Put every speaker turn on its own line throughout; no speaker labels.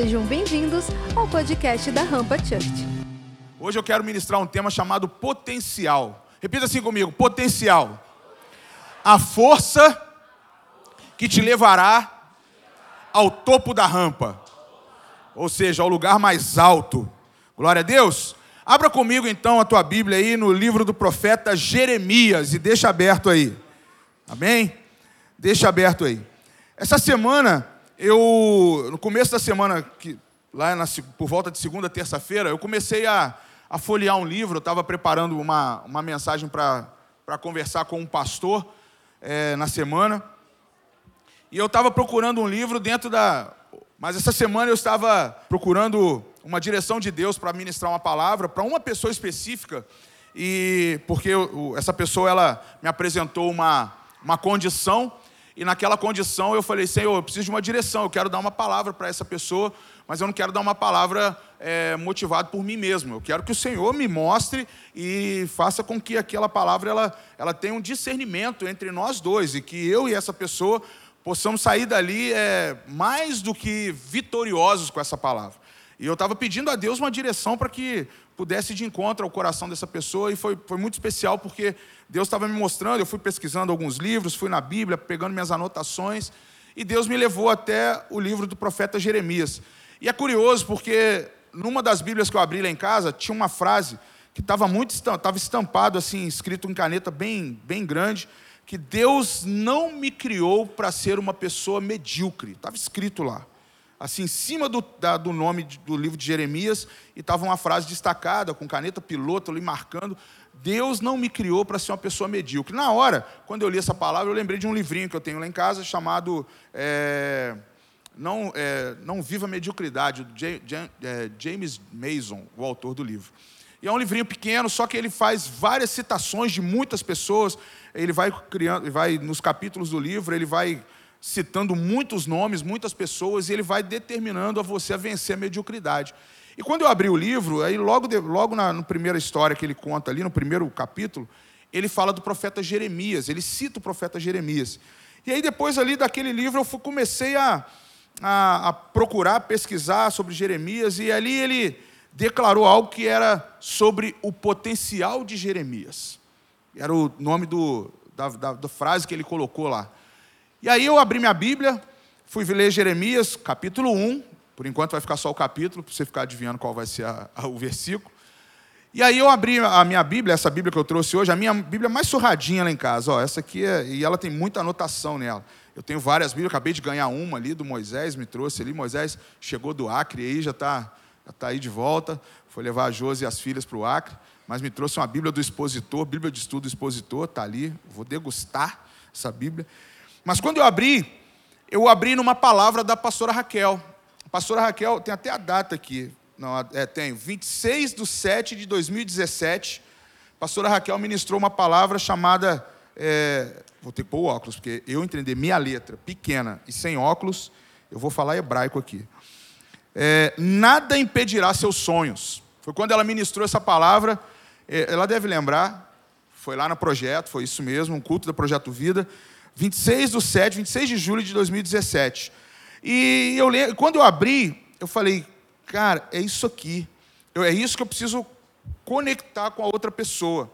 Sejam bem-vindos ao podcast da Rampa Church.
Hoje eu quero ministrar um tema chamado potencial. Repita assim comigo: potencial. A força que te levará ao topo da rampa, ou seja, ao lugar mais alto. Glória a Deus. Abra comigo então a tua Bíblia aí no livro do profeta Jeremias e deixa aberto aí. Amém? Deixa aberto aí. Essa semana, eu, no começo da semana, que, lá na, por volta de segunda, terça-feira, eu comecei a, a folhear um livro. Eu estava preparando uma, uma mensagem para conversar com um pastor é, na semana. E eu estava procurando um livro dentro da. Mas essa semana eu estava procurando uma direção de Deus para ministrar uma palavra para uma pessoa específica. E porque eu, essa pessoa ela me apresentou uma, uma condição e naquela condição eu falei, Senhor, eu preciso de uma direção, eu quero dar uma palavra para essa pessoa, mas eu não quero dar uma palavra é, motivada por mim mesmo. Eu quero que o Senhor me mostre e faça com que aquela palavra ela, ela tenha um discernimento entre nós dois e que eu e essa pessoa possamos sair dali é, mais do que vitoriosos com essa palavra. E eu estava pedindo a Deus uma direção para que pudesse ir de encontro ao coração dessa pessoa, e foi, foi muito especial porque Deus estava me mostrando. Eu fui pesquisando alguns livros, fui na Bíblia, pegando minhas anotações, e Deus me levou até o livro do profeta Jeremias. E é curioso porque numa das Bíblias que eu abri lá em casa, tinha uma frase que estava muito estava estampado assim, escrito em caneta bem, bem grande, que Deus não me criou para ser uma pessoa medíocre. Estava escrito lá assim, em cima do, da, do nome do livro de Jeremias, e estava uma frase destacada, com caneta piloto ali marcando: Deus não me criou para ser uma pessoa medíocre. Na hora, quando eu li essa palavra, eu lembrei de um livrinho que eu tenho lá em casa chamado é, não, é, não Viva a Mediocridade, do é, James Mason, o autor do livro. E é um livrinho pequeno, só que ele faz várias citações de muitas pessoas. Ele vai criando, vai nos capítulos do livro, ele vai citando muitos nomes, muitas pessoas, e ele vai determinando a você a vencer a mediocridade. E quando eu abri o livro, aí logo, de, logo na, primeira história que ele conta ali, no primeiro capítulo, ele fala do profeta Jeremias, ele cita o profeta Jeremias. E aí depois ali daquele livro eu fui, comecei a, a, a procurar, pesquisar sobre Jeremias, e ali ele declarou algo que era sobre o potencial de Jeremias. Era o nome do, da, da, da frase que ele colocou lá. E aí eu abri minha Bíblia, fui ler Jeremias, capítulo 1. Por enquanto vai ficar só o capítulo, para você ficar adivinhando qual vai ser a, a, o versículo. E aí eu abri a minha Bíblia, essa Bíblia que eu trouxe hoje, a minha Bíblia mais surradinha lá em casa. Ó, essa aqui é, e ela tem muita anotação nela. Eu tenho várias Bíblias, acabei de ganhar uma ali do Moisés, me trouxe ali. Moisés chegou do Acre aí, já está já tá aí de volta. Foi levar a Josi e as filhas para o Acre. Mas me trouxe uma Bíblia do expositor, Bíblia de estudo do expositor, está ali. Vou degustar essa Bíblia. Mas quando eu abri, eu abri numa palavra da pastora Raquel. A pastora Raquel, tem até a data aqui. Não, é, tem 26 de 7 de 2017. A pastora Raquel ministrou uma palavra chamada. É, vou ter que pôr o óculos, porque eu entender minha letra pequena e sem óculos, eu vou falar hebraico aqui. É, nada impedirá seus sonhos. Foi quando ela ministrou essa palavra. É, ela deve lembrar, foi lá no projeto, foi isso mesmo, um culto do Projeto Vida. 26 do 7, 26 de julho de 2017. E eu lembro, quando eu abri, eu falei, cara, é isso aqui. Eu, é isso que eu preciso conectar com a outra pessoa.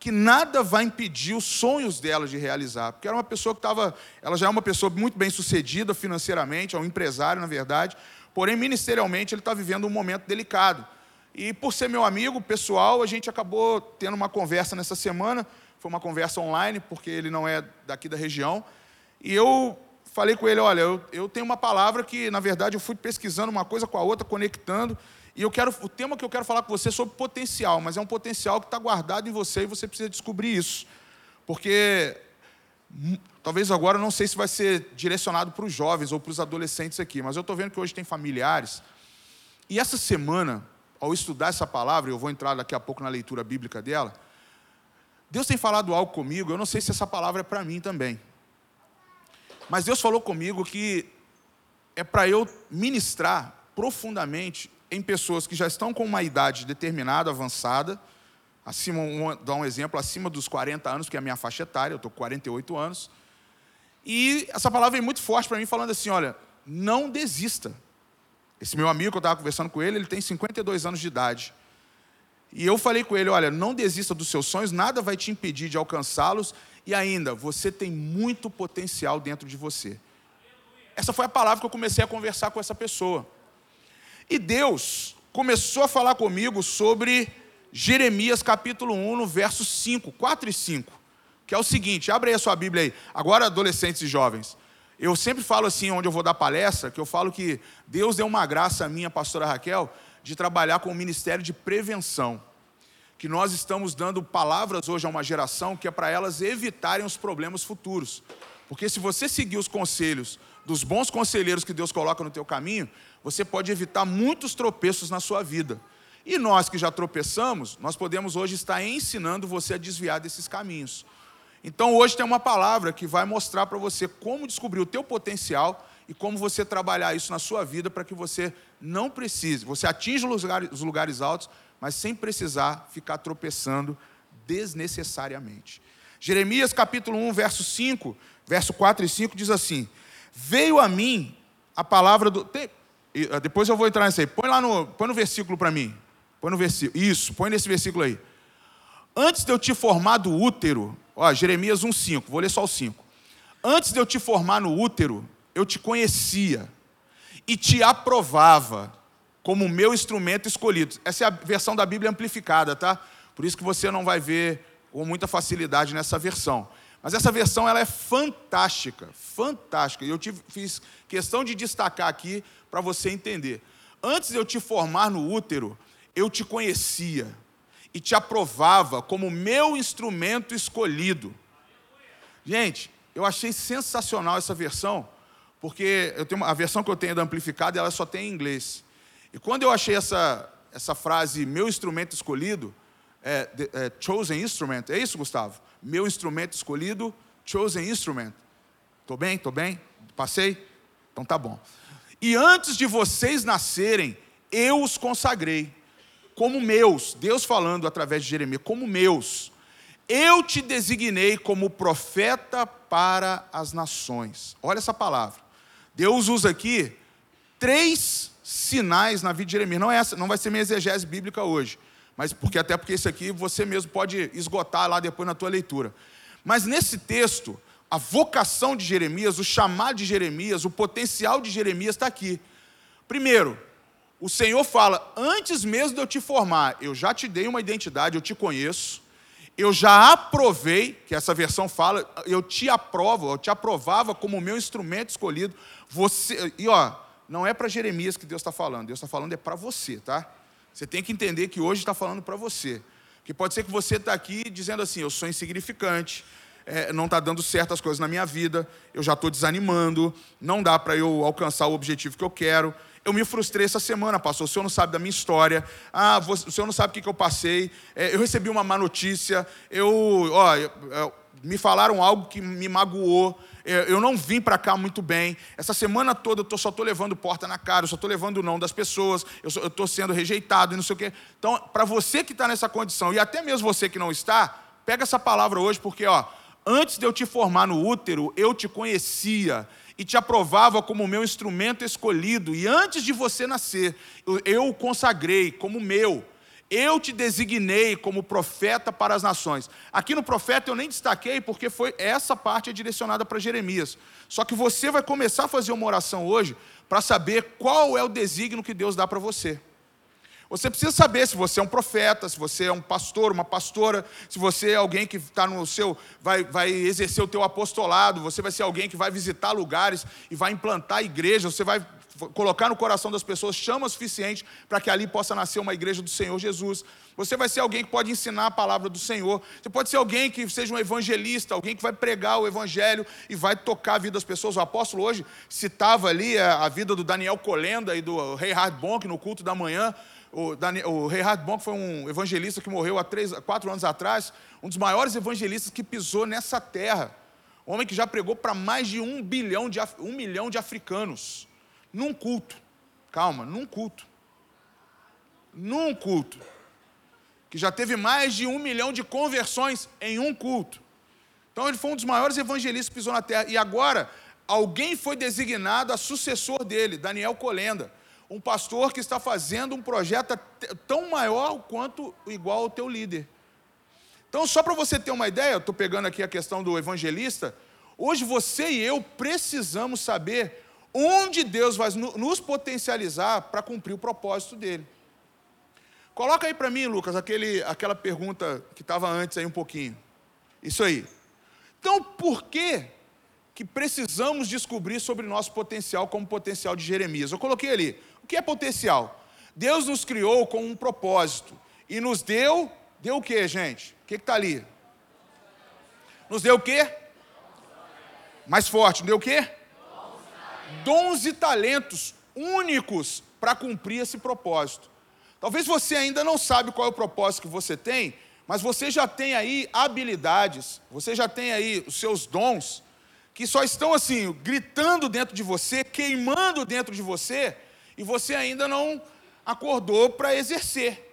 Que nada vai impedir os sonhos dela de realizar. Porque era uma pessoa que estava. Ela já é uma pessoa muito bem sucedida financeiramente, é um empresário, na verdade. Porém, ministerialmente, ele está vivendo um momento delicado. E por ser meu amigo pessoal, a gente acabou tendo uma conversa nessa semana foi uma conversa online, porque ele não é daqui da região. E eu falei com ele: olha, eu, eu tenho uma palavra que, na verdade, eu fui pesquisando uma coisa com a outra, conectando. E eu quero, o tema que eu quero falar com você é sobre potencial, mas é um potencial que está guardado em você e você precisa descobrir isso. Porque hum, talvez agora não sei se vai ser direcionado para os jovens ou para os adolescentes aqui, mas eu estou vendo que hoje tem familiares. E essa semana, ao estudar essa palavra, eu vou entrar daqui a pouco na leitura bíblica dela, Deus tem falado algo comigo, eu não sei se essa palavra é para mim também. Mas Deus falou comigo que é para eu ministrar profundamente em pessoas que já estão com uma idade determinada, avançada, acima, um, dar um exemplo, acima dos 40 anos, que é a minha faixa etária, eu estou com 48 anos. E essa palavra vem muito forte para mim, falando assim: olha, não desista. Esse meu amigo que eu estava conversando com ele, ele tem 52 anos de idade. E eu falei com ele: olha, não desista dos seus sonhos, nada vai te impedir de alcançá-los. E ainda, você tem muito potencial dentro de você. Essa foi a palavra que eu comecei a conversar com essa pessoa. E Deus começou a falar comigo sobre Jeremias capítulo 1, no verso 5, 4 e 5, que é o seguinte: abre aí a sua Bíblia aí. Agora, adolescentes e jovens. Eu sempre falo assim, onde eu vou dar palestra, que eu falo que Deus deu uma graça a minha pastora Raquel de trabalhar com o ministério de prevenção. Que nós estamos dando palavras hoje a uma geração que é para elas evitarem os problemas futuros. Porque se você seguir os conselhos dos bons conselheiros que Deus coloca no teu caminho, você pode evitar muitos tropeços na sua vida. E nós que já tropeçamos, nós podemos hoje estar ensinando você a desviar desses caminhos. Então hoje tem uma palavra que vai mostrar para você como descobrir o teu potencial e como você trabalhar isso na sua vida para que você não precise, você atinja os lugares, os lugares altos, mas sem precisar ficar tropeçando desnecessariamente. Jeremias capítulo 1, verso 5, verso 4 e 5 diz assim: Veio a mim a palavra do. Tem, ah, depois eu vou entrar nisso aí. Põe lá no, põe no versículo para mim. Põe no versículo. Isso, põe nesse versículo aí. Antes de eu te formar do útero, ó, Jeremias 1,5, vou ler só o 5. Antes de eu te formar no útero, eu te conhecia e te aprovava como meu instrumento escolhido. Essa é a versão da Bíblia amplificada, tá? Por isso que você não vai ver com muita facilidade nessa versão. Mas essa versão ela é fantástica, fantástica. E eu tive, fiz questão de destacar aqui para você entender. Antes de eu te formar no útero, eu te conhecia e te aprovava como meu instrumento escolhido. Gente, eu achei sensacional essa versão, porque eu tenho uma, a versão que eu tenho da amplificada, ela só tem em inglês. E quando eu achei essa, essa frase, meu instrumento escolhido, é, é, chosen instrument, é isso, Gustavo? Meu instrumento escolhido, chosen instrument. Estou bem? Estou bem? Passei? Então tá bom. E antes de vocês nascerem, eu os consagrei como meus, Deus falando através de Jeremias, como meus. Eu te designei como profeta para as nações. Olha essa palavra. Deus usa aqui três sinais na vida de Jeremias. Não, é essa, não vai ser minha exegese bíblica hoje, mas porque até porque isso aqui você mesmo pode esgotar lá depois na tua leitura. Mas nesse texto, a vocação de Jeremias, o chamado de Jeremias, o potencial de Jeremias está aqui. Primeiro, o Senhor fala: antes mesmo de eu te formar, eu já te dei uma identidade, eu te conheço, eu já aprovei, que essa versão fala, eu te aprovo, eu te aprovava como meu instrumento escolhido. Você, e ó, não é para Jeremias que Deus está falando, Deus está falando é para você, tá? Você tem que entender que hoje está falando para você. Que pode ser que você está aqui dizendo assim: eu sou insignificante, é, não está dando certas coisas na minha vida, eu já estou desanimando, não dá para eu alcançar o objetivo que eu quero. Eu me frustrei essa semana, pastor. O senhor não sabe da minha história. Ah, o senhor não sabe o que, eu passei. É, eu recebi uma má notícia. Eu, ó, me falaram algo que me magoou. É, eu não vim para cá muito bem. Essa semana toda eu tô, só estou levando porta na cara, eu só estou levando o não das pessoas, eu estou sendo rejeitado e não sei o quê. Então, para você que está nessa condição, e até mesmo você que não está, pega essa palavra hoje, porque ó, antes de eu te formar no útero, eu te conhecia e te aprovava como meu instrumento escolhido, e antes de você nascer, eu o consagrei como meu. Eu te designei como profeta para as nações. Aqui no profeta eu nem destaquei porque foi essa parte é direcionada para Jeremias. Só que você vai começar a fazer uma oração hoje para saber qual é o desígnio que Deus dá para você. Você precisa saber se você é um profeta, se você é um pastor, uma pastora, se você é alguém que está no seu, vai, vai exercer o teu apostolado, você vai ser alguém que vai visitar lugares e vai implantar igrejas, você vai colocar no coração das pessoas chama suficiente para que ali possa nascer uma igreja do Senhor Jesus. Você vai ser alguém que pode ensinar a palavra do Senhor. Você pode ser alguém que seja um evangelista, alguém que vai pregar o evangelho e vai tocar a vida das pessoas. O apóstolo hoje citava ali a vida do Daniel Colenda e do Rei Hard Bonk no culto da manhã. O, Daniel, o Reinhard Bonk foi um evangelista que morreu há três, quatro anos atrás, um dos maiores evangelistas que pisou nessa terra. Um homem que já pregou para mais de um, bilhão de, um milhão de africanos, num culto. Calma, num culto. Num culto. Que já teve mais de um milhão de conversões em um culto. Então ele foi um dos maiores evangelistas que pisou na terra. E agora, alguém foi designado a sucessor dele, Daniel Colenda um pastor que está fazendo um projeto tão maior quanto igual ao teu líder. Então, só para você ter uma ideia, estou pegando aqui a questão do evangelista. Hoje você e eu precisamos saber onde Deus vai nos potencializar para cumprir o propósito dele. Coloca aí para mim, Lucas, aquele, aquela pergunta que estava antes aí um pouquinho. Isso aí. Então, por que que precisamos descobrir sobre nosso potencial como potencial de Jeremias? Eu coloquei ali. Que é potencial? Deus nos criou com um propósito e nos deu, deu o que, gente? O que está ali? Nos deu o quê? Mais forte, deu o quê? Dons e talentos únicos para cumprir esse propósito. Talvez você ainda não sabe qual é o propósito que você tem, mas você já tem aí habilidades, você já tem aí os seus dons, que só estão assim, gritando dentro de você, queimando dentro de você, e você ainda não acordou para exercer.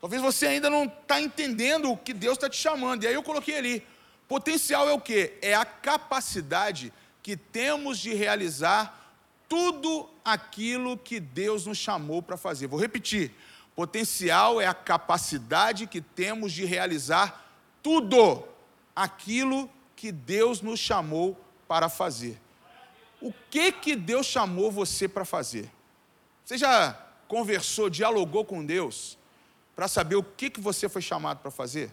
Talvez você ainda não está entendendo o que Deus está te chamando. E aí eu coloquei ali: potencial é o quê? É a capacidade que temos de realizar tudo aquilo que Deus nos chamou para fazer. Vou repetir: Potencial é a capacidade que temos de realizar tudo aquilo que Deus nos chamou para fazer. O que que Deus chamou você para fazer? Você já conversou, dialogou com Deus para saber o que que você foi chamado para fazer?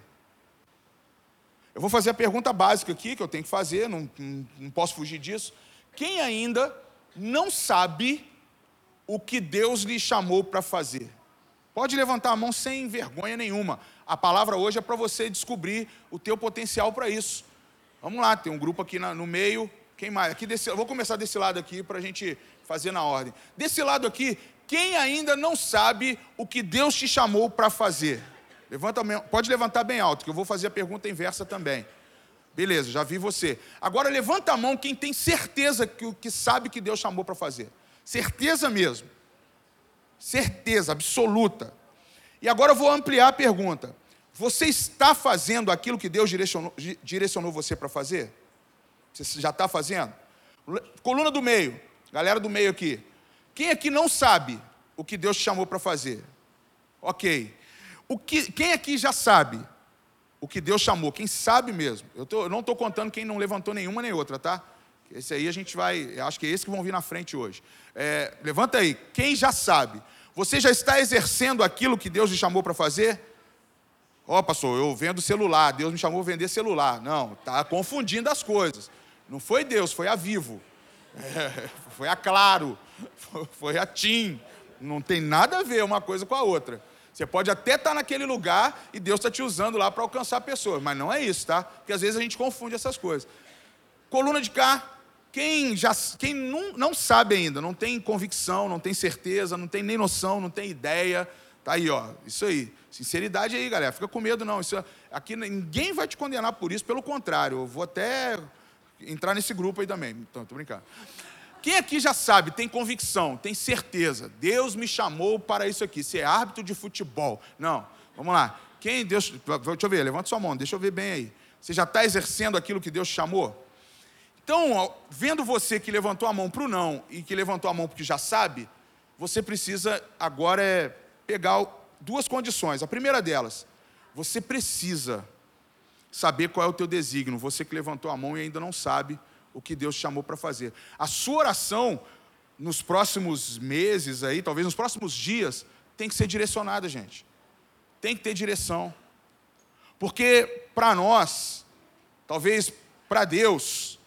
Eu vou fazer a pergunta básica aqui que eu tenho que fazer, não, não, posso fugir disso. Quem ainda não sabe o que Deus lhe chamou para fazer? Pode levantar a mão sem vergonha nenhuma. A palavra hoje é para você descobrir o teu potencial para isso. Vamos lá, tem um grupo aqui no meio. Quem mais? Aqui desse, vou começar desse lado aqui para a gente fazer na ordem. Desse lado aqui, quem ainda não sabe o que Deus te chamou para fazer? Levanta, pode levantar bem alto, que eu vou fazer a pergunta inversa também. Beleza, já vi você. Agora levanta a mão quem tem certeza que, que sabe que Deus chamou para fazer. Certeza mesmo. Certeza absoluta. E agora eu vou ampliar a pergunta. Você está fazendo aquilo que Deus direcionou, direcionou você para fazer? Você já está fazendo? Coluna do meio, galera do meio aqui. Quem aqui não sabe o que Deus te chamou para fazer? Ok. O que, quem aqui já sabe o que Deus chamou? Quem sabe mesmo? Eu, tô, eu não estou contando quem não levantou nenhuma nem outra, tá? Esse aí a gente vai, acho que é esse que vão vir na frente hoje. É, levanta aí, quem já sabe? Você já está exercendo aquilo que Deus lhe chamou para fazer? Ó, oh, pastor, eu vendo celular, Deus me chamou a vender celular. Não, está confundindo as coisas. Não foi Deus, foi a Vivo. É, foi a Claro, foi a TIM. Não tem nada a ver uma coisa com a outra. Você pode até estar tá naquele lugar e Deus está te usando lá para alcançar pessoas, mas não é isso, tá? Porque às vezes a gente confunde essas coisas. Coluna de cá, quem, já, quem não, não sabe ainda, não tem convicção, não tem certeza, não tem nem noção, não tem ideia, tá aí, ó, isso aí. Sinceridade aí, galera, fica com medo não. Isso, aqui ninguém vai te condenar por isso, pelo contrário, eu vou até entrar nesse grupo aí também. Então, tô brincando. Quem aqui já sabe, tem convicção, tem certeza, Deus me chamou para isso aqui, ser árbitro de futebol. Não, vamos lá. Quem Deus. Deixa eu ver, levanta sua mão, deixa eu ver bem aí. Você já está exercendo aquilo que Deus chamou? Então, vendo você que levantou a mão para o não e que levantou a mão porque já sabe, você precisa agora é pegar duas condições. A primeira delas, você precisa saber qual é o teu desígnio. Você que levantou a mão e ainda não sabe o que Deus chamou para fazer. A sua oração nos próximos meses aí, talvez nos próximos dias, tem que ser direcionada, gente. Tem que ter direção. Porque para nós, talvez para Deus,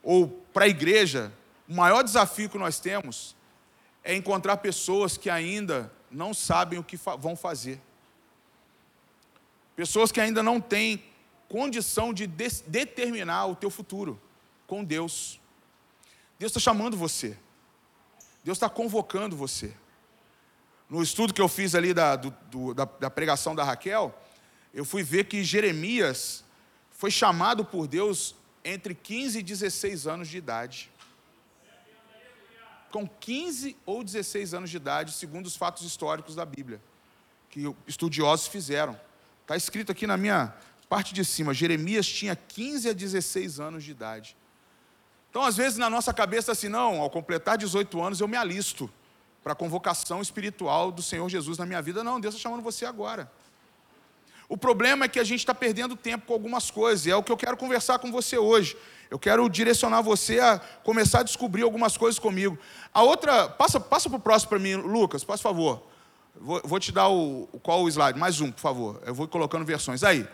ou para a igreja, o maior desafio que nós temos é encontrar pessoas que ainda não sabem o que vão fazer. Pessoas que ainda não têm condição de, de determinar o teu futuro com Deus. Deus está chamando você. Deus está convocando você. No estudo que eu fiz ali da, do, do, da, da pregação da Raquel, eu fui ver que Jeremias foi chamado por Deus entre 15 e 16 anos de idade. Com 15 ou 16 anos de idade, segundo os fatos históricos da Bíblia, que estudiosos fizeram. Está escrito aqui na minha parte de cima: Jeremias tinha 15 a 16 anos de idade. Então, às vezes, na nossa cabeça, assim, não, ao completar 18 anos eu me alisto. para a convocação espiritual do Senhor Jesus na minha vida. Não, Deus está chamando você agora. O problema é que a gente está perdendo tempo com algumas coisas, e é o que eu quero conversar com você hoje. Eu quero direcionar você a começar a descobrir algumas coisas comigo. A outra, passa, passa para o próximo para mim, Lucas, por favor. Vou, vou, te dar o, qual o slide? Mais um, por favor. Eu vou colocando versões. Aí,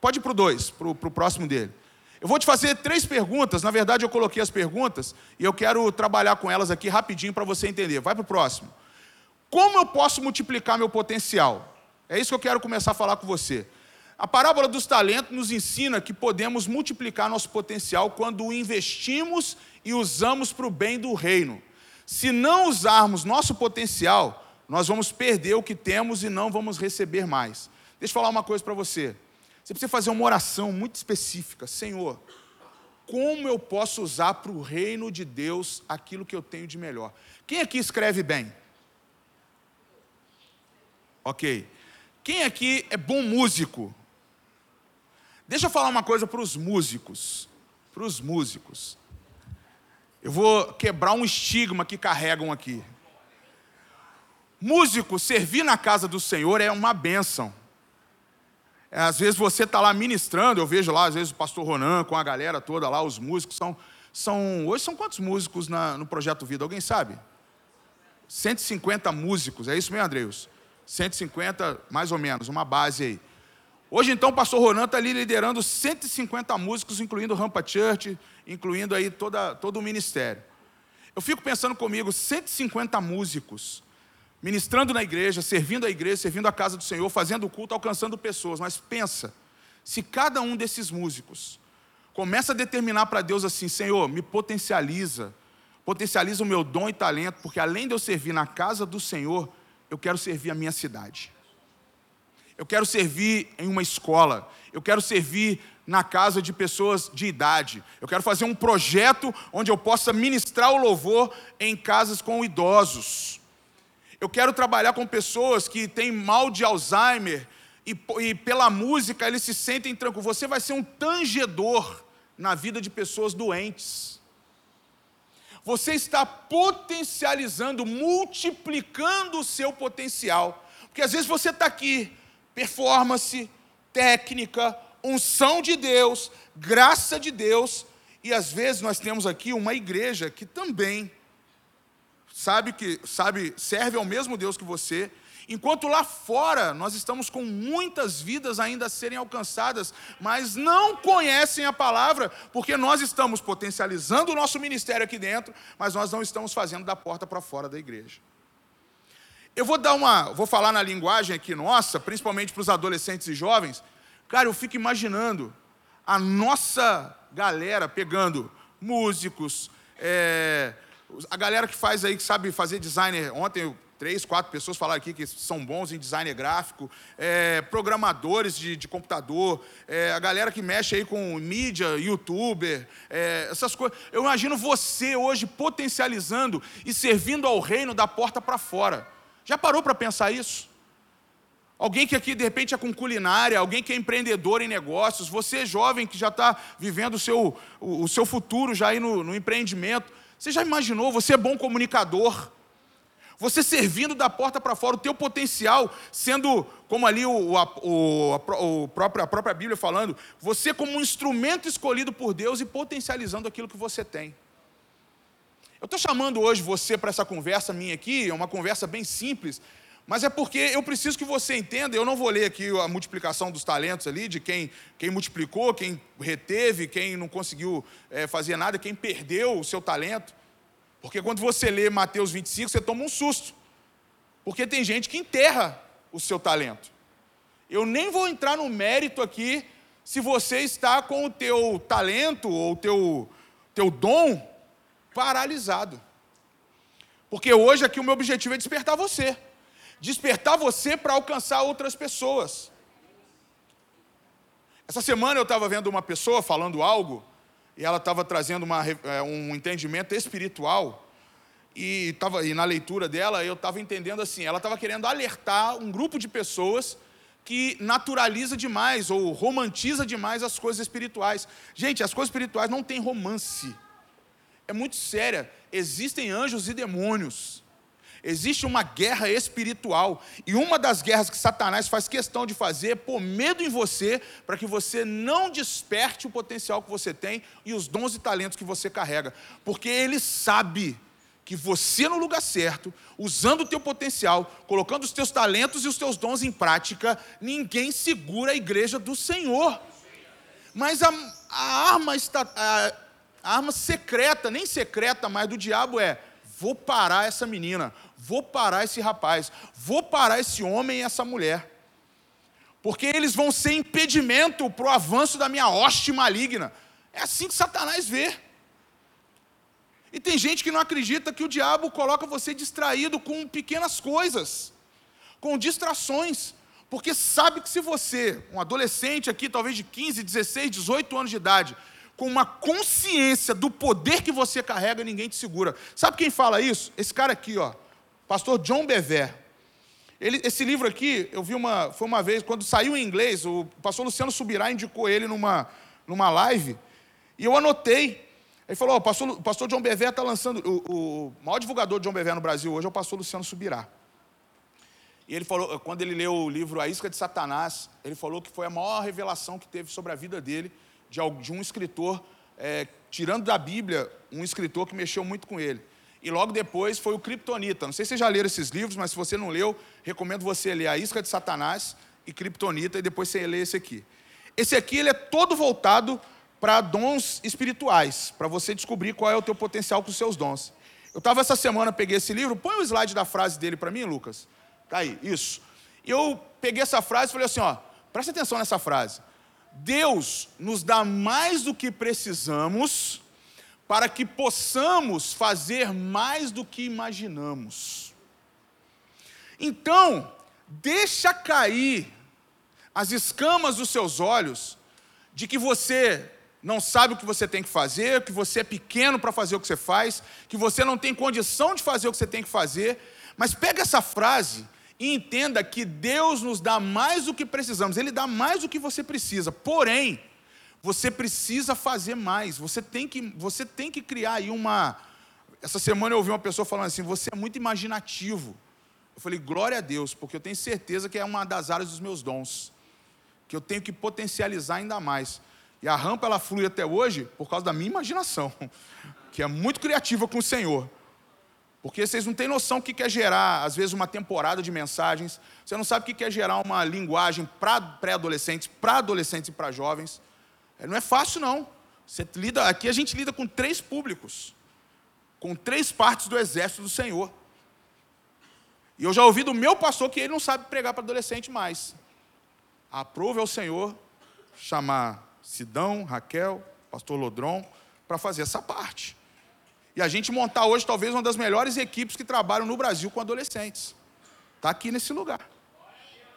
pode ir para o dois, para o próximo dele. Eu vou te fazer três perguntas. Na verdade, eu coloquei as perguntas e eu quero trabalhar com elas aqui rapidinho para você entender. Vai para o próximo. Como eu posso multiplicar meu potencial? É isso que eu quero começar a falar com você. A parábola dos talentos nos ensina que podemos multiplicar nosso potencial quando o investimos e usamos para o bem do reino. Se não usarmos nosso potencial, nós vamos perder o que temos e não vamos receber mais. Deixa eu falar uma coisa para você. Você precisa fazer uma oração muito específica. Senhor, como eu posso usar para o reino de Deus aquilo que eu tenho de melhor? Quem aqui escreve bem? Ok. Quem aqui é bom músico? Deixa eu falar uma coisa para os músicos. Para os músicos. Eu vou quebrar um estigma que carregam aqui. Músico, servir na casa do Senhor é uma bênção. É, às vezes você está lá ministrando, eu vejo lá, às vezes, o pastor Ronan com a galera toda lá, os músicos. São, são, hoje são quantos músicos na, no Projeto Vida? Alguém sabe? 150 músicos, é isso mesmo, Andreus? 150, mais ou menos, uma base aí. Hoje, então, o pastor Ronan está ali liderando 150 músicos, incluindo Rampa Church, incluindo aí toda, todo o ministério. Eu fico pensando comigo, 150 músicos ministrando na igreja, servindo a igreja, servindo a casa do Senhor, fazendo o culto, alcançando pessoas. Mas pensa, se cada um desses músicos começa a determinar para Deus assim: Senhor, me potencializa, potencializa o meu dom e talento, porque além de eu servir na casa do Senhor, eu quero servir a minha cidade. Eu quero servir em uma escola. Eu quero servir na casa de pessoas de idade. Eu quero fazer um projeto onde eu possa ministrar o louvor em casas com idosos. Eu quero trabalhar com pessoas que têm mal de Alzheimer e, e pela música eles se sentem tranquilos. Você vai ser um tangedor na vida de pessoas doentes. Você está potencializando, multiplicando o seu potencial. Porque às vezes você está aqui, performance, técnica, unção de Deus, graça de Deus, e às vezes nós temos aqui uma igreja que também sabe que sabe serve ao mesmo Deus que você, enquanto lá fora nós estamos com muitas vidas ainda a serem alcançadas, mas não conhecem a palavra, porque nós estamos potencializando o nosso ministério aqui dentro, mas nós não estamos fazendo da porta para fora da igreja. Eu vou dar uma, vou falar na linguagem aqui nossa, principalmente para os adolescentes e jovens. Cara, eu fico imaginando a nossa galera pegando músicos, é, a galera que faz aí, que sabe fazer designer, ontem três, quatro pessoas falaram aqui que são bons em design gráfico, é, programadores de, de computador, é, a galera que mexe aí com mídia, youtuber, é, essas coisas. Eu imagino você hoje potencializando e servindo ao reino da porta para fora. Já parou para pensar isso? Alguém que aqui de repente é com culinária, alguém que é empreendedor em negócios, você jovem que já está vivendo o seu, o, o seu futuro já aí no, no empreendimento. Você já imaginou você é bom comunicador? Você servindo da porta para fora, o teu potencial sendo, como ali o, o, o, o próprio, a própria Bíblia falando, você como um instrumento escolhido por Deus e potencializando aquilo que você tem. Eu estou chamando hoje você para essa conversa minha aqui, é uma conversa bem simples, mas é porque eu preciso que você entenda, eu não vou ler aqui a multiplicação dos talentos ali, de quem, quem multiplicou, quem reteve, quem não conseguiu é, fazer nada, quem perdeu o seu talento. Porque quando você lê Mateus 25, você toma um susto. Porque tem gente que enterra o seu talento. Eu nem vou entrar no mérito aqui se você está com o teu talento ou o teu, teu dom paralisado. Porque hoje aqui o meu objetivo é despertar você despertar você para alcançar outras pessoas. Essa semana eu estava vendo uma pessoa falando algo, e ela estava trazendo uma, é, um entendimento espiritual, e, tava, e na leitura dela eu estava entendendo assim: ela estava querendo alertar um grupo de pessoas que naturaliza demais ou romantiza demais as coisas espirituais. Gente, as coisas espirituais não têm romance. É muito séria. Existem anjos e demônios. Existe uma guerra espiritual. E uma das guerras que Satanás faz questão de fazer é pôr medo em você, para que você não desperte o potencial que você tem e os dons e talentos que você carrega. Porque ele sabe que você no lugar certo, usando o teu potencial, colocando os teus talentos e os teus dons em prática, ninguém segura a igreja do Senhor. Mas a, a arma está a, a arma secreta, nem secreta mais do diabo é: vou parar essa menina, vou parar esse rapaz, vou parar esse homem e essa mulher. Porque eles vão ser impedimento para o avanço da minha hoste maligna. É assim que Satanás vê. E tem gente que não acredita que o diabo coloca você distraído com pequenas coisas, com distrações, porque sabe que se você, um adolescente aqui, talvez de 15, 16, 18 anos de idade, com uma consciência do poder que você carrega, ninguém te segura. Sabe quem fala isso? Esse cara aqui, ó, pastor John Bever. Ele, esse livro aqui, eu vi uma, foi uma vez, quando saiu em inglês, o pastor Luciano Subirá indicou ele numa, numa live, e eu anotei. Ele falou: o pastor, o pastor John Bever está lançando. O, o, maior divulgador de John Bever no Brasil hoje é o pastor Luciano Subirá. E ele falou, quando ele leu o livro A Isca de Satanás, ele falou que foi a maior revelação que teve sobre a vida dele de, um escritor, é, tirando da Bíblia, um escritor que mexeu muito com ele. E logo depois foi o Kryptonita. Não sei se vocês já leram esses livros, mas se você não leu, recomendo você ler A Isca de Satanás e Kryptonita, e depois você lê esse aqui. Esse aqui ele é todo voltado para dons espirituais, para você descobrir qual é o teu potencial com os seus dons. Eu estava essa semana, peguei esse livro, põe o slide da frase dele para mim, Lucas. Tá aí, isso. E eu peguei essa frase e falei assim, ó, presta atenção nessa frase. Deus nos dá mais do que precisamos para que possamos fazer mais do que imaginamos. Então, deixa cair as escamas dos seus olhos de que você não sabe o que você tem que fazer, que você é pequeno para fazer o que você faz, que você não tem condição de fazer o que você tem que fazer, mas pega essa frase e entenda que Deus nos dá mais do que precisamos, Ele dá mais do que você precisa, porém, você precisa fazer mais, você tem que, você tem que criar aí uma. Essa semana eu ouvi uma pessoa falando assim: você é muito imaginativo. Eu falei, glória a Deus, porque eu tenho certeza que é uma das áreas dos meus dons, que eu tenho que potencializar ainda mais. E a rampa ela flui até hoje por causa da minha imaginação, que é muito criativa com o Senhor. Porque vocês não têm noção o que é gerar, às vezes, uma temporada de mensagens. Você não sabe o que é gerar uma linguagem para pré-adolescentes, para adolescentes e para jovens. É, não é fácil, não. Você lida, aqui a gente lida com três públicos, com três partes do exército do Senhor. E eu já ouvi do meu pastor que ele não sabe pregar para adolescente mais. Aprove ao Senhor chamar Sidão, Raquel, pastor Lodron, para fazer essa parte. E a gente montar hoje talvez uma das melhores equipes que trabalham no Brasil com adolescentes. Está aqui nesse lugar.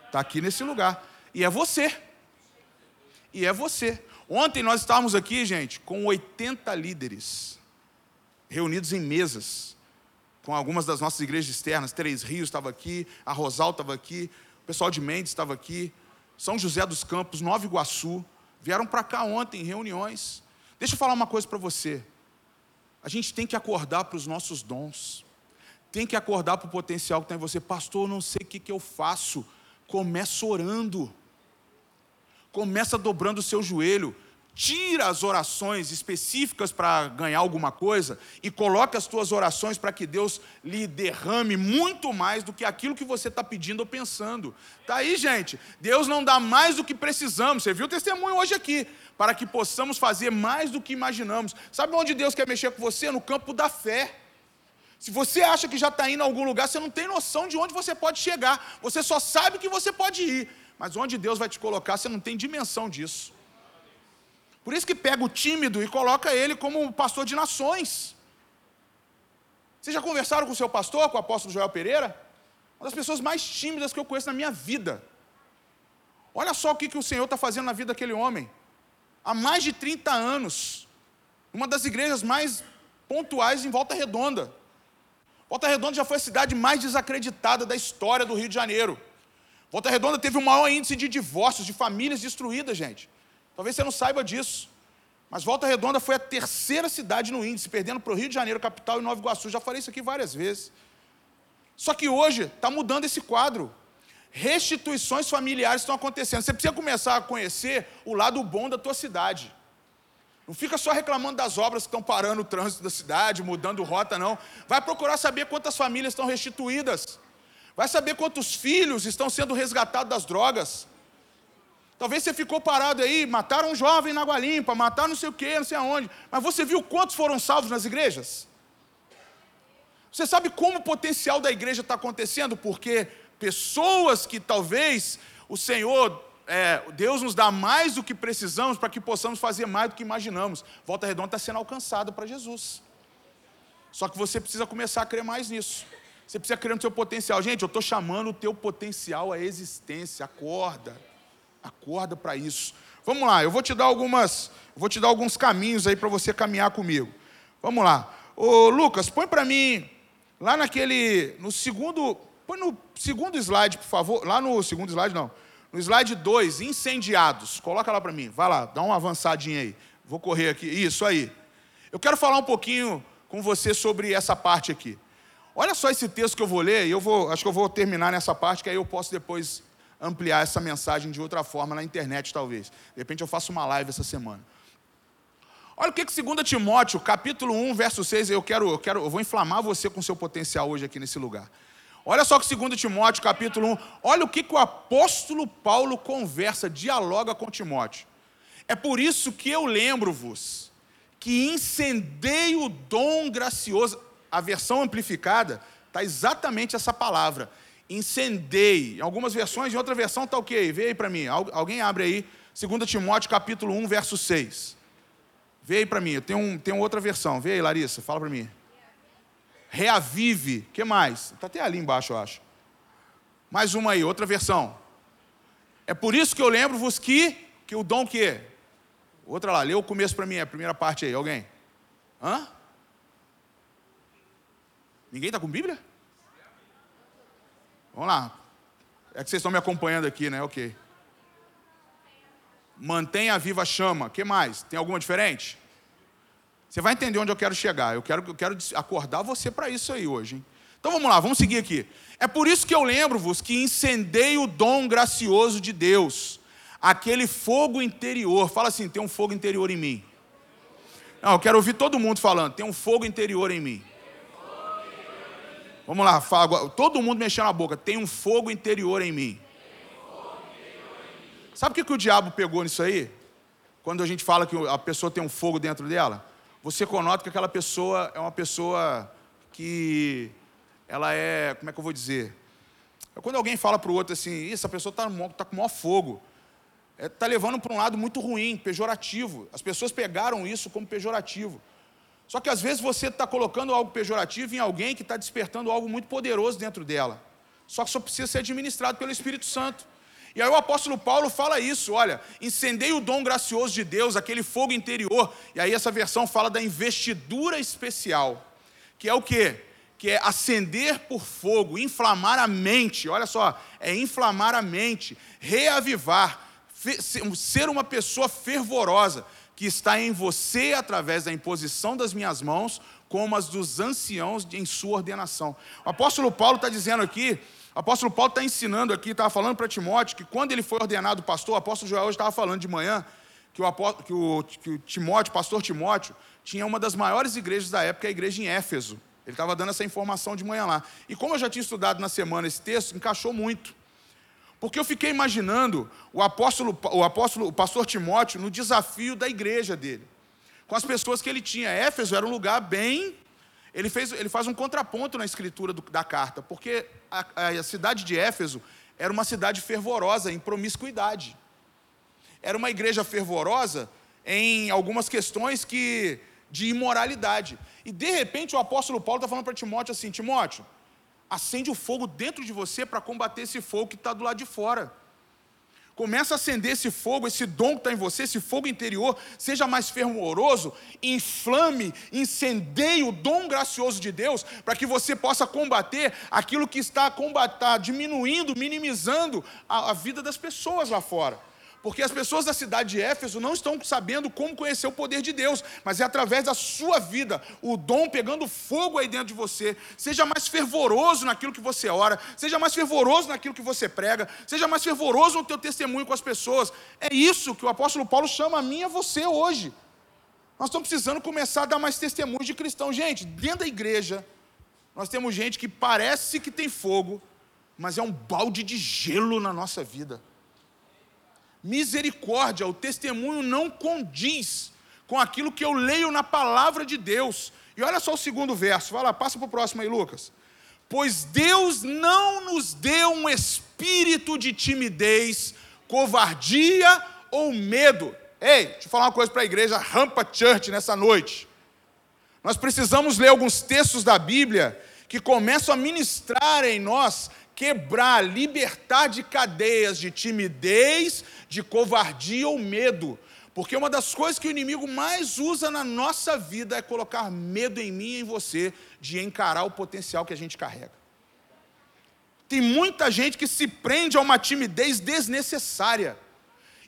Está aqui nesse lugar. E é você. E é você. Ontem nós estávamos aqui, gente, com 80 líderes reunidos em mesas, com algumas das nossas igrejas externas. Três Rios estava aqui, a Rosal estava aqui, o pessoal de Mendes estava aqui, São José dos Campos, Nova Iguaçu, vieram para cá ontem em reuniões. Deixa eu falar uma coisa para você. A gente tem que acordar para os nossos dons. Tem que acordar para o potencial que tem em você. Pastor, não sei o que, que eu faço. Começa orando. Começa dobrando o seu joelho. Tira as orações específicas para ganhar alguma coisa e coloque as tuas orações para que Deus lhe derrame muito mais do que aquilo que você está pedindo ou pensando. Tá aí, gente. Deus não dá mais do que precisamos. Você viu o testemunho hoje aqui para que possamos fazer mais do que imaginamos. Sabe onde Deus quer mexer com você? No campo da fé. Se você acha que já está indo a algum lugar, você não tem noção de onde você pode chegar. Você só sabe que você pode ir. Mas onde Deus vai te colocar, você não tem dimensão disso. Por isso que pega o tímido e coloca ele como pastor de nações. Vocês já conversaram com o seu pastor, com o apóstolo Joel Pereira? Uma das pessoas mais tímidas que eu conheço na minha vida. Olha só o que, que o Senhor está fazendo na vida daquele homem há mais de 30 anos, uma das igrejas mais pontuais em Volta Redonda. Volta Redonda já foi a cidade mais desacreditada da história do Rio de Janeiro. Volta Redonda teve o maior índice de divórcios, de famílias destruídas, gente. Talvez você não saiba disso. Mas Volta Redonda foi a terceira cidade no índice, perdendo para o Rio de Janeiro, capital, e Nova Iguaçu. Já falei isso aqui várias vezes. Só que hoje está mudando esse quadro. Restituições familiares estão acontecendo. Você precisa começar a conhecer o lado bom da tua cidade. Não fica só reclamando das obras que estão parando o trânsito da cidade, mudando rota, não. Vai procurar saber quantas famílias estão restituídas. Vai saber quantos filhos estão sendo resgatados das drogas. Talvez você ficou parado aí, mataram um jovem na água limpa, mataram não sei o quê, não sei aonde. Mas você viu quantos foram salvos nas igrejas? Você sabe como o potencial da igreja está acontecendo? Porque pessoas que talvez o Senhor, é, Deus nos dá mais do que precisamos para que possamos fazer mais do que imaginamos. Volta Redonda está sendo alcançada para Jesus. Só que você precisa começar a crer mais nisso. Você precisa crer no seu potencial. Gente, eu estou chamando o teu potencial à existência. Acorda. Acorda para isso. Vamos lá, eu vou te dar algumas, vou te dar alguns caminhos aí para você caminhar comigo. Vamos lá. Ô Lucas, põe para mim Lá naquele, no segundo, põe no segundo slide, por favor. Lá no segundo slide, não. No slide 2, incendiados. Coloca lá para mim. Vai lá, dá uma avançadinha aí. Vou correr aqui. Isso aí. Eu quero falar um pouquinho com você sobre essa parte aqui. Olha só esse texto que eu vou ler, e eu vou, acho que eu vou terminar nessa parte, que aí eu posso depois ampliar essa mensagem de outra forma na internet, talvez. De repente eu faço uma live essa semana. Olha o que, que 2 Timóteo, capítulo 1, verso 6, eu quero, eu quero, eu vou inflamar você com seu potencial hoje aqui nesse lugar. Olha só que 2 Timóteo, capítulo 1, olha o que, que o apóstolo Paulo conversa, dialoga com Timóteo. É por isso que eu lembro-vos que incendei o dom gracioso. A versão amplificada está exatamente essa palavra. Incendei. Em algumas versões, em outra versão está o quê? Vê aí para mim. Alguém abre aí. 2 Timóteo capítulo 1, verso 6. Vê aí para mim, eu tenho, um, tenho outra versão. Vê aí, Larissa, fala para mim. Reavive. Que mais? Está até ali embaixo, eu acho. Mais uma aí, outra versão. É por isso que eu lembro-vos que, que o dom que. Outra lá, lê o começo para mim, a primeira parte aí, alguém? Hã? Ninguém está com Bíblia? Vamos lá. É que vocês estão me acompanhando aqui, né? Ok. Mantenha viva a chama. Que mais? Tem alguma diferente? Você vai entender onde eu quero chegar. Eu quero, eu quero acordar você para isso aí hoje. Hein? Então vamos lá, vamos seguir aqui. É por isso que eu lembro-vos que incendei o dom gracioso de Deus, aquele fogo interior. Fala assim: tem um fogo interior em mim. Não, eu quero ouvir todo mundo falando: tem um fogo interior em mim. Vamos lá, fala, todo mundo mexendo a boca: tem um fogo interior em mim. Sabe o que, que o diabo pegou nisso aí? Quando a gente fala que a pessoa tem um fogo dentro dela, você conota que aquela pessoa é uma pessoa que ela é, como é que eu vou dizer? É quando alguém fala para o outro assim, essa pessoa está tá com maior fogo, está é, tá levando para um lado muito ruim, pejorativo. As pessoas pegaram isso como pejorativo. Só que às vezes você está colocando algo pejorativo em alguém que está despertando algo muito poderoso dentro dela. Só que só precisa ser administrado pelo Espírito Santo. E aí o apóstolo Paulo fala isso, olha, incendei o dom gracioso de Deus, aquele fogo interior. E aí essa versão fala da investidura especial, que é o quê? Que é acender por fogo, inflamar a mente. Olha só, é inflamar a mente, reavivar, ser uma pessoa fervorosa que está em você através da imposição das minhas mãos, como as dos anciãos em sua ordenação. O apóstolo Paulo está dizendo aqui o apóstolo Paulo está ensinando aqui, estava falando para Timóteo, que quando ele foi ordenado pastor, o apóstolo Joel hoje estava falando de manhã, que o, que, o, que o Timóteo, pastor Timóteo, tinha uma das maiores igrejas da época, a igreja em Éfeso. Ele estava dando essa informação de manhã lá. E como eu já tinha estudado na semana esse texto, encaixou muito. Porque eu fiquei imaginando o apóstolo, o apóstolo, o pastor Timóteo no desafio da igreja dele, com as pessoas que ele tinha. Éfeso era um lugar bem ele, fez, ele faz um contraponto na escritura do, da carta, porque a, a cidade de Éfeso era uma cidade fervorosa em promiscuidade. Era uma igreja fervorosa em algumas questões que de imoralidade. E de repente o apóstolo Paulo está falando para Timóteo assim: Timóteo, acende o fogo dentro de você para combater esse fogo que está do lado de fora. Começa a acender esse fogo, esse dom que está em você, esse fogo interior, seja mais fervoroso, inflame, incendeie o dom gracioso de Deus, para que você possa combater aquilo que está, combatar, diminuindo, minimizando a, a vida das pessoas lá fora. Porque as pessoas da cidade de Éfeso não estão sabendo como conhecer o poder de Deus, mas é através da sua vida, o dom pegando fogo aí dentro de você. Seja mais fervoroso naquilo que você ora, seja mais fervoroso naquilo que você prega, seja mais fervoroso no teu testemunho com as pessoas. É isso que o apóstolo Paulo chama a mim e a você hoje. Nós estamos precisando começar a dar mais testemunhos de cristão. Gente, dentro da igreja, nós temos gente que parece que tem fogo, mas é um balde de gelo na nossa vida misericórdia, o testemunho não condiz com aquilo que eu leio na palavra de Deus. E olha só o segundo verso, vai lá, passa para o próximo aí, Lucas. Pois Deus não nos deu um espírito de timidez, covardia ou medo. Ei, deixa eu falar uma coisa para a igreja Rampa Church nessa noite. Nós precisamos ler alguns textos da Bíblia que começam a ministrar em nós quebrar, libertar de cadeias de timidez, de covardia ou medo. Porque uma das coisas que o inimigo mais usa na nossa vida é colocar medo em mim e em você de encarar o potencial que a gente carrega. Tem muita gente que se prende a uma timidez desnecessária.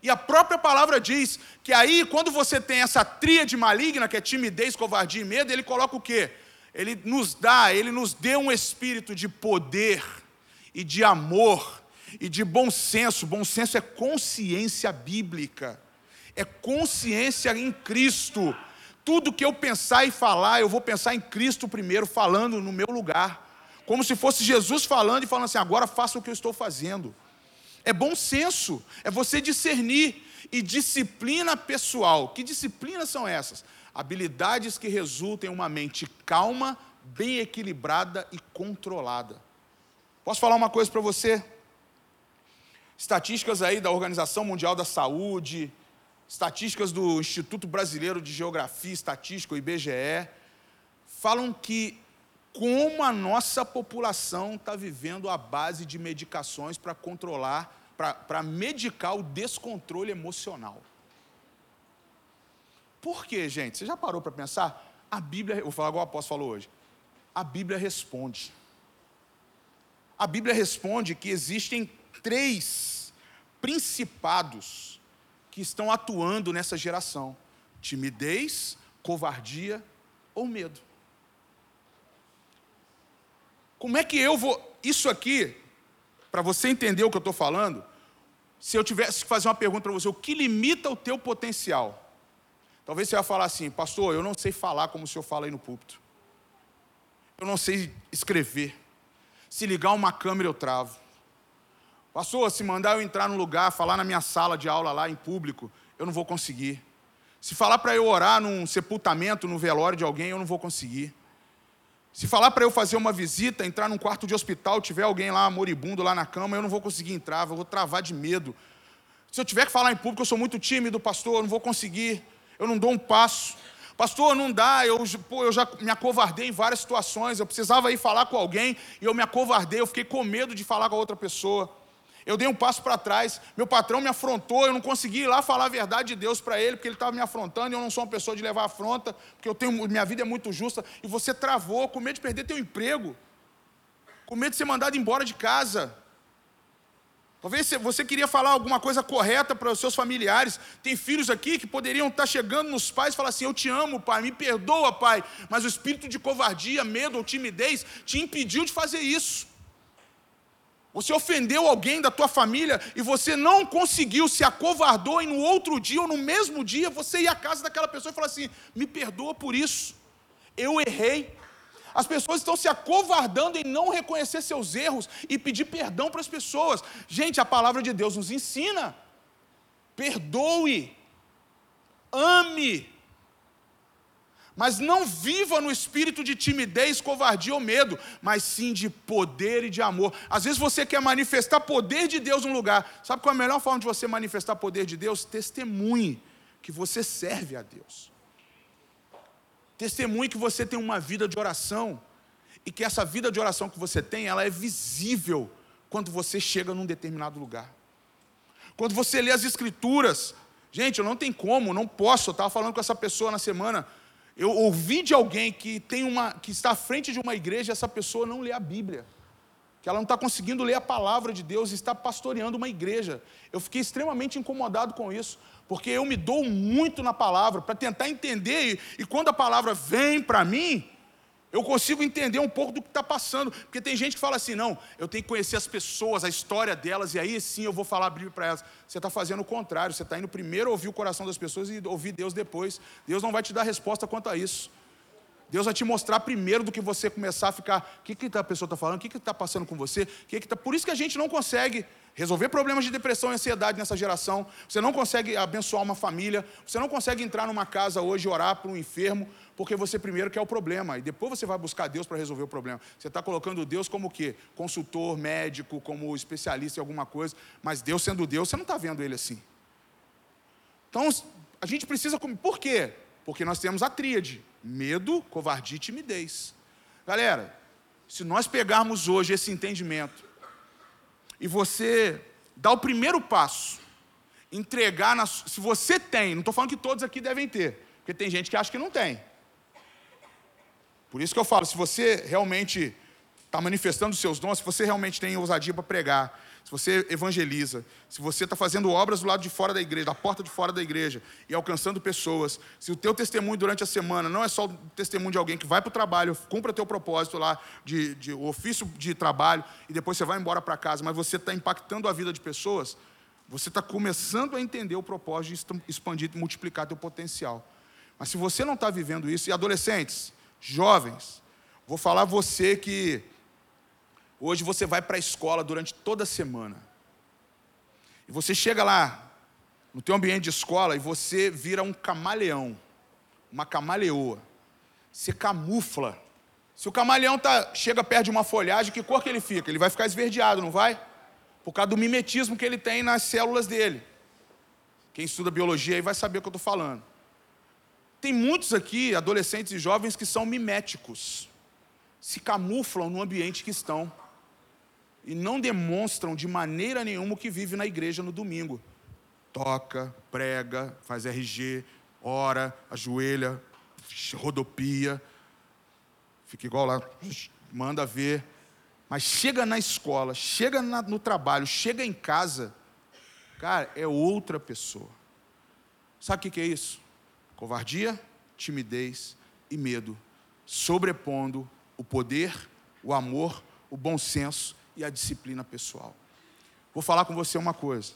E a própria palavra diz que aí, quando você tem essa tríade maligna, que é timidez, covardia e medo, ele coloca o quê? Ele nos dá, ele nos deu um espírito de poder, e de amor e de bom senso. Bom senso é consciência bíblica, é consciência em Cristo. Tudo que eu pensar e falar, eu vou pensar em Cristo primeiro, falando no meu lugar. Como se fosse Jesus falando e falando assim: agora faça o que eu estou fazendo. É bom senso, é você discernir. E disciplina pessoal. Que disciplinas são essas? Habilidades que resultam em uma mente calma, bem equilibrada e controlada. Posso falar uma coisa para você? Estatísticas aí da Organização Mundial da Saúde, estatísticas do Instituto Brasileiro de Geografia Estatística, o IBGE, falam que como a nossa população está vivendo a base de medicações para controlar, para medicar o descontrole emocional. Por quê, gente? Você já parou para pensar? A Bíblia, vou falar igual o apóstolo falou hoje. A Bíblia responde a Bíblia responde que existem três principados que estão atuando nessa geração: timidez, covardia ou medo. Como é que eu vou. Isso aqui, para você entender o que eu estou falando, se eu tivesse que fazer uma pergunta para você, o que limita o teu potencial? Talvez você vai falar assim, pastor, eu não sei falar como o senhor fala aí no púlpito. Eu não sei escrever. Se ligar uma câmera, eu travo. Pastor, se mandar eu entrar no lugar, falar na minha sala de aula lá em público, eu não vou conseguir. Se falar para eu orar num sepultamento, no velório de alguém, eu não vou conseguir. Se falar para eu fazer uma visita, entrar num quarto de hospital, tiver alguém lá moribundo lá na cama, eu não vou conseguir entrar, eu vou travar de medo. Se eu tiver que falar em público, eu sou muito tímido, pastor, eu não vou conseguir, eu não dou um passo. Pastor, não dá, eu, pô, eu já me acovardei em várias situações, eu precisava ir falar com alguém e eu me acovardei, eu fiquei com medo de falar com a outra pessoa. Eu dei um passo para trás, meu patrão me afrontou, eu não consegui ir lá falar a verdade de Deus para ele, porque ele estava me afrontando, e eu não sou uma pessoa de levar afronta, porque eu tenho, minha vida é muito justa, e você travou, com medo de perder teu emprego, com medo de ser mandado embora de casa. Talvez você queria falar alguma coisa correta para os seus familiares. Tem filhos aqui que poderiam estar chegando nos pais e falar assim: Eu te amo, pai, me perdoa, pai. Mas o espírito de covardia, medo ou timidez te impediu de fazer isso. Você ofendeu alguém da tua família e você não conseguiu, se acovardou, e no outro dia ou no mesmo dia você ia à casa daquela pessoa e falar assim: Me perdoa por isso. Eu errei, as pessoas estão se acovardando em não reconhecer seus erros e pedir perdão para as pessoas. Gente, a palavra de Deus nos ensina. Perdoe, ame, mas não viva no espírito de timidez, covardia ou medo, mas sim de poder e de amor. Às vezes você quer manifestar poder de Deus num lugar. Sabe qual é a melhor forma de você manifestar poder de Deus? Testemunhe que você serve a Deus. Testemunhe que você tem uma vida de oração e que essa vida de oração que você tem, ela é visível quando você chega num determinado lugar. Quando você lê as escrituras, gente, eu não tenho como, não posso. Eu estava falando com essa pessoa na semana. Eu ouvi de alguém que tem uma, que está à frente de uma igreja, essa pessoa não lê a Bíblia. que ela não está conseguindo ler a palavra de Deus e está pastoreando uma igreja. Eu fiquei extremamente incomodado com isso, porque eu me dou muito na palavra para tentar entender, e, e quando a palavra vem para mim, eu consigo entender um pouco do que está passando. Porque tem gente que fala assim: não, eu tenho que conhecer as pessoas, a história delas, e aí sim eu vou falar a Bíblia para elas. Você está fazendo o contrário, você está indo primeiro ouvir o coração das pessoas e ouvir Deus depois. Deus não vai te dar resposta quanto a isso. Deus vai te mostrar primeiro do que você começar a ficar. O que, que a pessoa está falando? O que está passando com você? Que que tá... Por isso que a gente não consegue resolver problemas de depressão e ansiedade nessa geração. Você não consegue abençoar uma família. Você não consegue entrar numa casa hoje e orar para um enfermo, porque você primeiro quer o problema. E depois você vai buscar Deus para resolver o problema. Você está colocando Deus como o quê? Consultor, médico, como especialista em alguma coisa. Mas Deus sendo Deus, você não está vendo ele assim. Então, a gente precisa. Por quê? Porque nós temos a tríade Medo, covardia e timidez. Galera, se nós pegarmos hoje esse entendimento e você dar o primeiro passo, entregar, na, se você tem, não estou falando que todos aqui devem ter, porque tem gente que acha que não tem. Por isso que eu falo, se você realmente está manifestando os seus dons, se você realmente tem ousadia para pregar, se você evangeliza, se você está fazendo obras do lado de fora da igreja, da porta de fora da igreja e alcançando pessoas, se o teu testemunho durante a semana não é só o testemunho de alguém que vai para o trabalho, cumpra teu propósito lá, de, de ofício de trabalho, e depois você vai embora para casa, mas você está impactando a vida de pessoas, você está começando a entender o propósito de expandir e multiplicar teu potencial. Mas se você não está vivendo isso, e adolescentes, jovens, vou falar você que Hoje você vai para a escola durante toda a semana. E você chega lá, no teu ambiente de escola, e você vira um camaleão, uma camaleoa. Você camufla. Se o camaleão tá, chega perto de uma folhagem, que cor que ele fica? Ele vai ficar esverdeado, não vai? Por causa do mimetismo que ele tem nas células dele. Quem estuda biologia aí vai saber o que eu estou falando. Tem muitos aqui, adolescentes e jovens, que são miméticos. Se camuflam no ambiente que estão e não demonstram de maneira nenhuma o que vive na igreja no domingo. Toca, prega, faz RG, ora, ajoelha, rodopia, fica igual lá, manda ver. Mas chega na escola, chega na, no trabalho, chega em casa, cara, é outra pessoa. Sabe o que é isso? Covardia, timidez e medo, sobrepondo o poder, o amor, o bom senso e a disciplina pessoal. Vou falar com você uma coisa.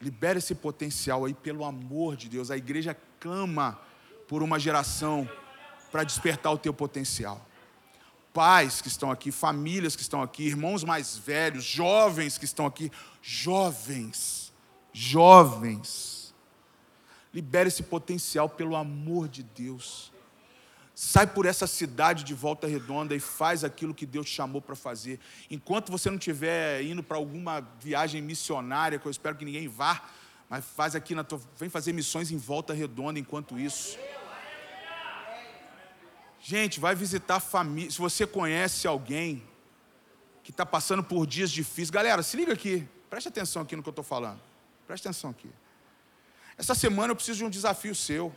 Libere esse potencial aí, pelo amor de Deus. A igreja clama por uma geração para despertar o teu potencial. Pais que estão aqui, famílias que estão aqui, irmãos mais velhos, jovens que estão aqui, jovens, jovens. Libere esse potencial pelo amor de Deus. Sai por essa cidade de volta redonda e faz aquilo que Deus te chamou para fazer. Enquanto você não estiver indo para alguma viagem missionária, que eu espero que ninguém vá, mas faz aqui na tua, vem fazer missões em volta redonda enquanto isso. Gente, vai visitar família. Se você conhece alguém que está passando por dias difíceis, galera, se liga aqui, preste atenção aqui no que eu estou falando. Preste atenção aqui. Essa semana eu preciso de um desafio seu.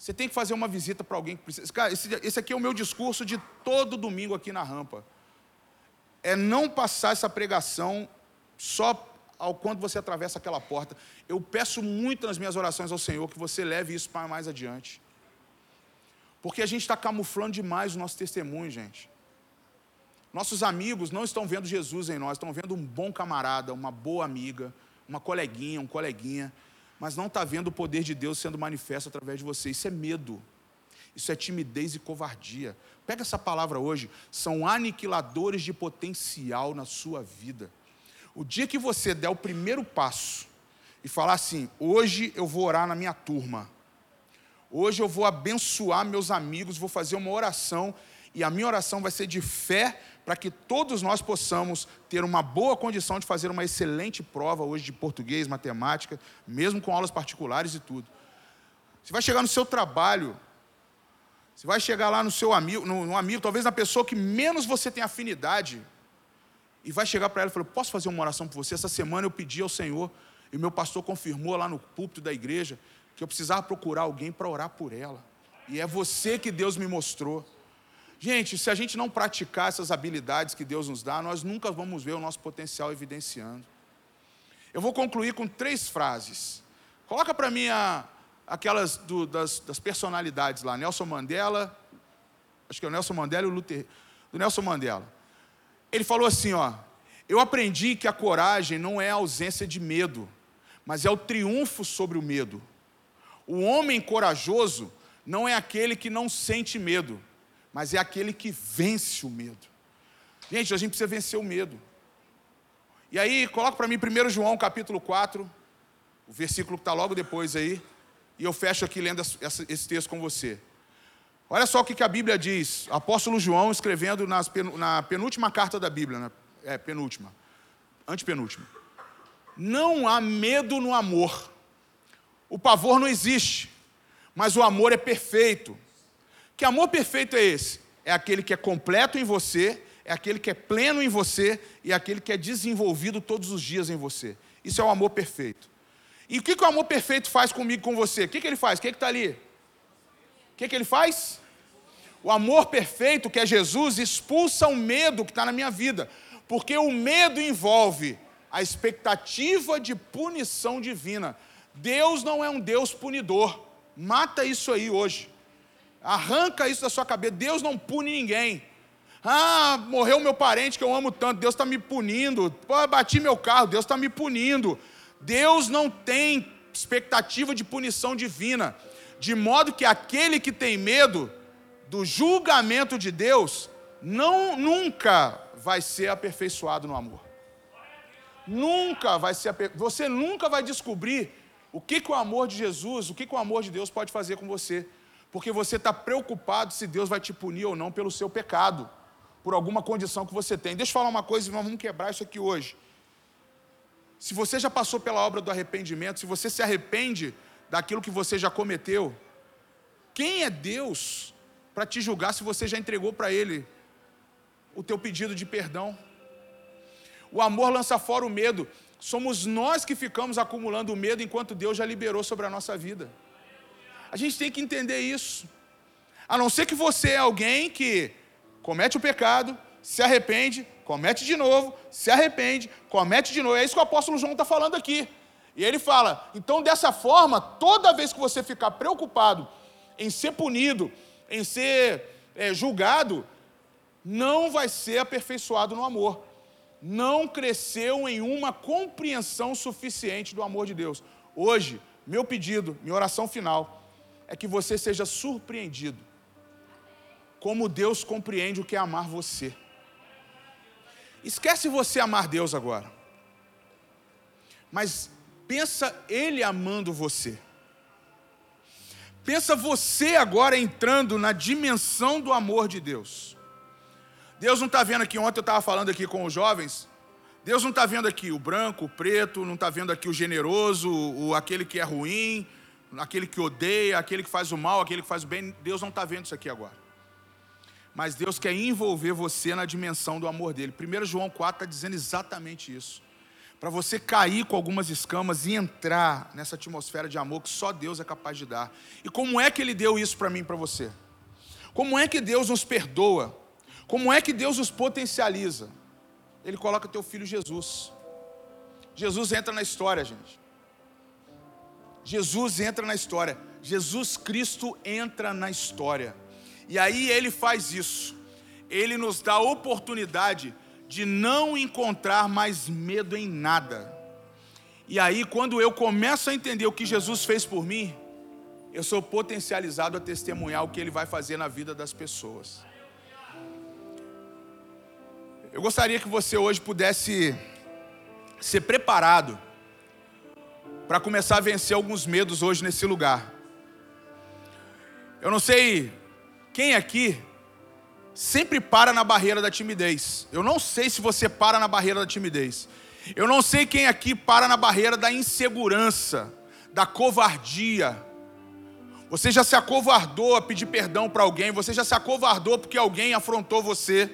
Você tem que fazer uma visita para alguém que precisa. Cara, esse, esse aqui é o meu discurso de todo domingo aqui na rampa. É não passar essa pregação só ao quando você atravessa aquela porta. Eu peço muito nas minhas orações ao Senhor que você leve isso para mais adiante. Porque a gente está camuflando demais o nosso testemunho, gente. Nossos amigos não estão vendo Jesus em nós, estão vendo um bom camarada, uma boa amiga, uma coleguinha, um coleguinha mas não está vendo o poder de Deus sendo manifesto através de você. Isso é medo, isso é timidez e covardia. Pega essa palavra hoje, são aniquiladores de potencial na sua vida. O dia que você der o primeiro passo e falar assim: hoje eu vou orar na minha turma, hoje eu vou abençoar meus amigos, vou fazer uma oração, e a minha oração vai ser de fé para que todos nós possamos ter uma boa condição de fazer uma excelente prova hoje de português, matemática, mesmo com aulas particulares e tudo. Você vai chegar no seu trabalho, você vai chegar lá no seu amigo, no, no amigo, talvez na pessoa que menos você tem afinidade, e vai chegar para ela e falar: Posso fazer uma oração por você? Essa semana eu pedi ao Senhor, e meu pastor confirmou lá no púlpito da igreja, que eu precisava procurar alguém para orar por ela. E é você que Deus me mostrou. Gente, se a gente não praticar essas habilidades que Deus nos dá, nós nunca vamos ver o nosso potencial evidenciando. Eu vou concluir com três frases. Coloca para mim a, aquelas do, das, das, personalidades lá, Nelson Mandela, acho que é o Nelson Mandela e o Luther, do Nelson Mandela. Ele falou assim, ó, eu aprendi que a coragem não é a ausência de medo, mas é o triunfo sobre o medo. O homem corajoso não é aquele que não sente medo, mas é aquele que vence o medo. Gente, a gente precisa vencer o medo. E aí, coloca para mim 1 João capítulo 4, o versículo que está logo depois aí, e eu fecho aqui lendo esse texto com você. Olha só o que a Bíblia diz, apóstolo João escrevendo na penúltima carta da Bíblia, né? é, penúltima, antepenúltima. Não há medo no amor. O pavor não existe, mas o amor é perfeito. Que amor perfeito é esse? É aquele que é completo em você, é aquele que é pleno em você e é aquele que é desenvolvido todos os dias em você. Isso é o amor perfeito. E o que, que o amor perfeito faz comigo, com você? O que, que ele faz? O que está ali? O que, que ele faz? O amor perfeito, que é Jesus, expulsa o medo que está na minha vida. Porque o medo envolve a expectativa de punição divina. Deus não é um Deus punidor. Mata isso aí hoje. Arranca isso da sua cabeça. Deus não pune ninguém. Ah, morreu meu parente que eu amo tanto, Deus está me punindo. Pô, bati meu carro, Deus está me punindo. Deus não tem expectativa de punição divina, de modo que aquele que tem medo do julgamento de Deus não nunca vai ser aperfeiçoado no amor. Nunca vai ser você nunca vai descobrir o que, que o amor de Jesus, o que, que o amor de Deus pode fazer com você porque você está preocupado se Deus vai te punir ou não pelo seu pecado, por alguma condição que você tem. Deixa eu falar uma coisa e vamos quebrar isso aqui hoje. Se você já passou pela obra do arrependimento, se você se arrepende daquilo que você já cometeu, quem é Deus para te julgar se você já entregou para Ele o teu pedido de perdão? O amor lança fora o medo. Somos nós que ficamos acumulando o medo enquanto Deus já liberou sobre a nossa vida. A gente tem que entender isso. A não ser que você é alguém que comete o pecado, se arrepende, comete de novo, se arrepende, comete de novo. É isso que o apóstolo João está falando aqui. E ele fala: então, dessa forma, toda vez que você ficar preocupado em ser punido, em ser é, julgado, não vai ser aperfeiçoado no amor. Não cresceu em uma compreensão suficiente do amor de Deus. Hoje, meu pedido, minha oração final, é que você seja surpreendido. Como Deus compreende o que é amar você. Esquece você amar Deus agora. Mas pensa Ele amando você. Pensa você agora entrando na dimensão do amor de Deus. Deus não está vendo aqui, ontem eu estava falando aqui com os jovens, Deus não está vendo aqui o branco, o preto, não está vendo aqui o generoso, o, aquele que é ruim, aquele que odeia, aquele que faz o mal, aquele que faz o bem, Deus não está vendo isso aqui agora. Mas Deus quer envolver você na dimensão do amor dele. 1 João 4 está dizendo exatamente isso. Para você cair com algumas escamas e entrar nessa atmosfera de amor que só Deus é capaz de dar. E como é que ele deu isso para mim e para você? Como é que Deus nos perdoa? Como é que Deus nos potencializa? Ele coloca teu filho Jesus. Jesus entra na história, gente. Jesus entra na história. Jesus Cristo entra na história. E aí ele faz isso. Ele nos dá a oportunidade de não encontrar mais medo em nada. E aí, quando eu começo a entender o que Jesus fez por mim, eu sou potencializado a testemunhar o que ele vai fazer na vida das pessoas. Eu gostaria que você hoje pudesse ser preparado para começar a vencer alguns medos hoje nesse lugar. Eu não sei quem aqui sempre para na barreira da timidez. Eu não sei se você para na barreira da timidez. Eu não sei quem aqui para na barreira da insegurança, da covardia. Você já se acovardou a pedir perdão para alguém, você já se acovardou porque alguém afrontou você.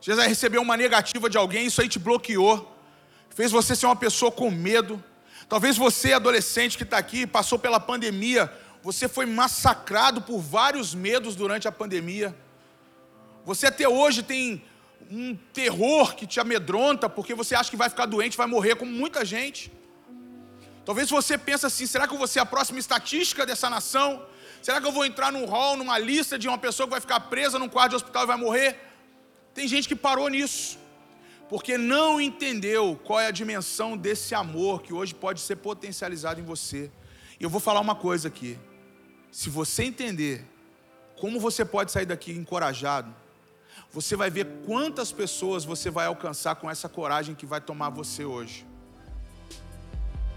Você já recebeu uma negativa de alguém, isso aí te bloqueou, fez você ser uma pessoa com medo. Talvez você, adolescente que está aqui, passou pela pandemia, você foi massacrado por vários medos durante a pandemia. Você até hoje tem um terror que te amedronta porque você acha que vai ficar doente, vai morrer, como muita gente. Talvez você pense assim: será que eu vou ser a próxima estatística dessa nação? Será que eu vou entrar num hall, numa lista de uma pessoa que vai ficar presa num quarto de hospital e vai morrer? Tem gente que parou nisso, porque não entendeu qual é a dimensão desse amor que hoje pode ser potencializado em você. E eu vou falar uma coisa aqui: se você entender como você pode sair daqui encorajado, você vai ver quantas pessoas você vai alcançar com essa coragem que vai tomar você hoje.